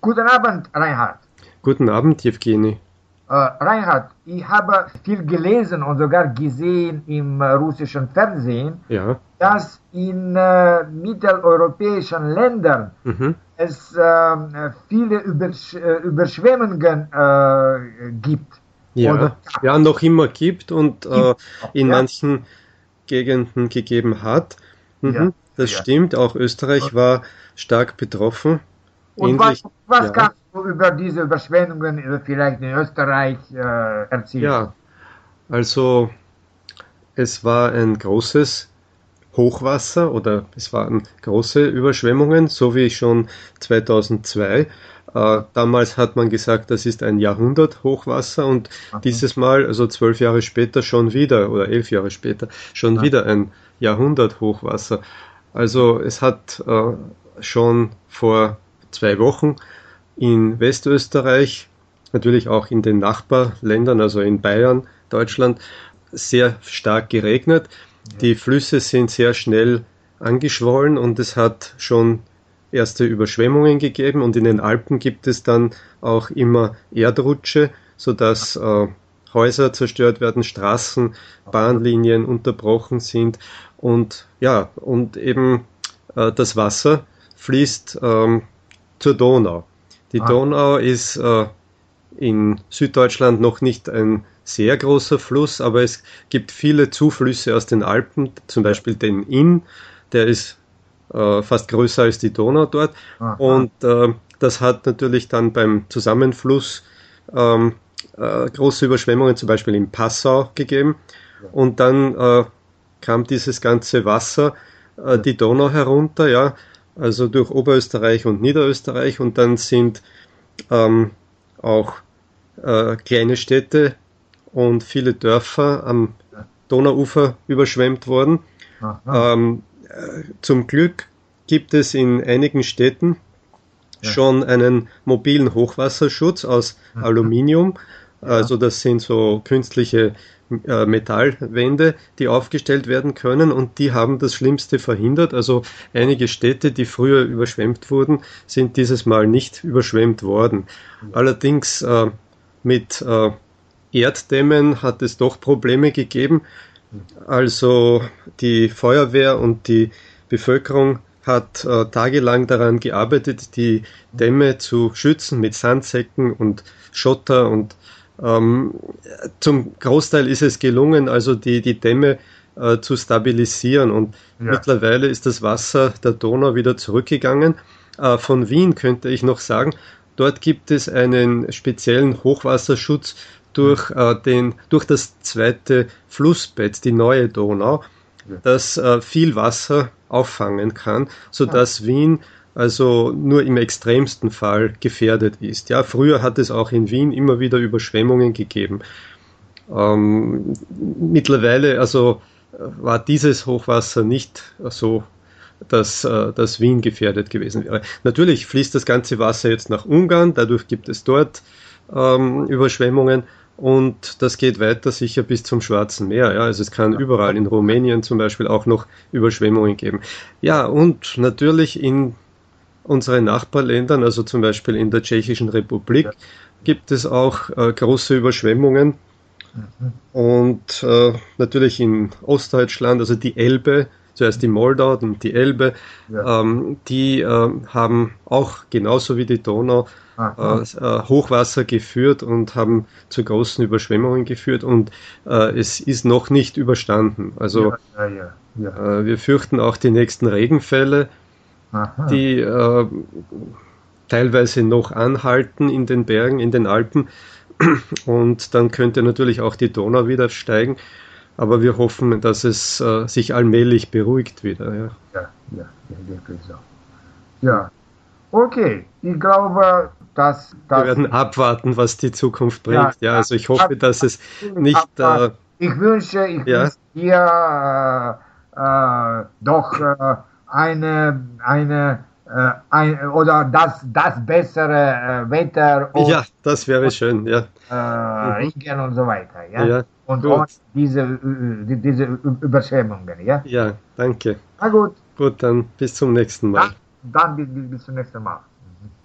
Guten Abend, Reinhard. Guten Abend, Evgeny. Äh, Reinhard, ich habe viel gelesen und sogar gesehen im äh, russischen Fernsehen, Ja. dass in äh, mitteleuropäischen Ländern Mhm. es äh, viele Übersch äh, Überschwemmungen äh, gibt. Ja. Oder- ja, noch immer gibt und in Ja. manchen Gegenden gegeben hat. Mhm. Ja. Das stimmt, auch Österreich war stark betroffen. Und was, was ja. kannst du über diese Überschwemmungen äh, vielleicht in Österreich äh, erzählen? Ja, also es war ein großes Hochwasser oder es waren große Überschwemmungen, so wie schon 2002. Äh, damals hat man gesagt, das ist ein Jahrhundert-Hochwasser und Aha. dieses Mal, also zwölf Jahre später, schon wieder oder elf Jahre später, schon Ja. wieder ein Jahrhundert-Hochwasser. Also es hat äh, schon vor zwei Wochen in Westösterreich, natürlich auch in den Nachbarländern, also in Bayern, Deutschland, sehr stark geregnet. Die Flüsse sind sehr schnell angeschwollen und es hat schon erste Überschwemmungen gegeben und in den Alpen gibt es dann auch immer Erdrutsche, sodass äh, Häuser zerstört werden, Straßen, Bahnlinien unterbrochen sind und ja, und eben äh, das Wasser fließt ähm, zur Donau. Die Ah. Donau ist äh, in Süddeutschland noch nicht ein sehr großer Fluss, aber es gibt viele Zuflüsse aus den Alpen, zum Beispiel den Inn, der ist äh, fast größer als die Donau dort. Aha. Und äh, das hat natürlich dann beim Zusammenfluss ähm, äh, große Überschwemmungen, zum Beispiel in Passau gegeben. Und dann äh, kam dieses ganze Wasser äh, die Donau herunter, ja, also durch Oberösterreich und Niederösterreich. Und dann sind ähm, auch äh, kleine Städte und viele Dörfer am Donauufer überschwemmt worden. Ähm, äh, zum Glück gibt es in einigen Städten Ja. schon einen mobilen Hochwasserschutz aus. Aluminium. Also das sind so künstliche äh, Metallwände, die aufgestellt werden können und die haben das Schlimmste verhindert. Also einige Städte, die früher überschwemmt wurden, sind dieses Mal nicht überschwemmt worden. Allerdings äh, mit äh, Erddämmen hat es doch Probleme gegeben. Also die Feuerwehr und die Bevölkerung hat äh, tagelang daran gearbeitet, die Dämme zu schützen mit Sandsäcken und Schotter und ähm, zum Großteil ist es gelungen, also die, die Dämme äh, zu stabilisieren und Ja. mittlerweile ist das Wasser der Donau wieder zurückgegangen. Äh, von Wien könnte ich noch sagen, dort gibt es einen speziellen Hochwasserschutz durch, äh, den, durch das zweite Flussbett, die neue Donau, Ja. das äh, viel Wasser auffangen kann, sodass Wien also nur im extremsten Fall gefährdet ist. Ja, früher hat es auch in Wien immer wieder Überschwemmungen gegeben. Ähm, mittlerweile also äh, war dieses Hochwasser nicht so, dass, äh, dass Wien gefährdet gewesen wäre. Natürlich fließt das ganze Wasser jetzt nach Ungarn, dadurch gibt es dort ähm, Überschwemmungen und das geht weiter sicher bis zum Schwarzen Meer. Ja, also es kann überall in Rumänien zum Beispiel auch noch Überschwemmungen geben. Ja, und natürlich in unseren Nachbarländern, also zum Beispiel in der Tschechischen Republik, Ja. gibt es auch äh, große Überschwemmungen. Mhm. Und äh, natürlich in Ostdeutschland, also die Elbe, zuerst die Moldau und die Elbe, Ja. ähm, die äh, haben auch genauso wie die Donau äh, äh, Hochwasser geführt und haben zu großen Überschwemmungen geführt und äh, es ist noch nicht überstanden. Also ja, ja, ja. ja. äh, wir fürchten auch die nächsten Regenfälle, Aha. die äh, teilweise noch anhalten in den Bergen, in den Alpen. Und dann könnte natürlich auch die Donau wieder steigen. Aber wir hoffen, dass es äh, sich allmählich beruhigt wieder. Ja. Ja, ja, ja, wirklich so. Ja, okay. Ich glaube, dass Wir das. werden abwarten, was die Zukunft bringt. Ja, Ja, also ich hoffe, dass es nicht. Äh, ich wünsche, ich Ja. wünsche dir äh, äh, doch äh, eine, eine äh, ein, oder das, das bessere äh, Wetter und ja, das wäre schön. Ja, äh, Regen und so weiter. Ja, ja, und gut. diese, äh, diese Überschwemmungen. Ja, ja danke. na gut, Gut, dann bis zum nächsten Mal. dann bis, bis, bis zum nächsten Mal.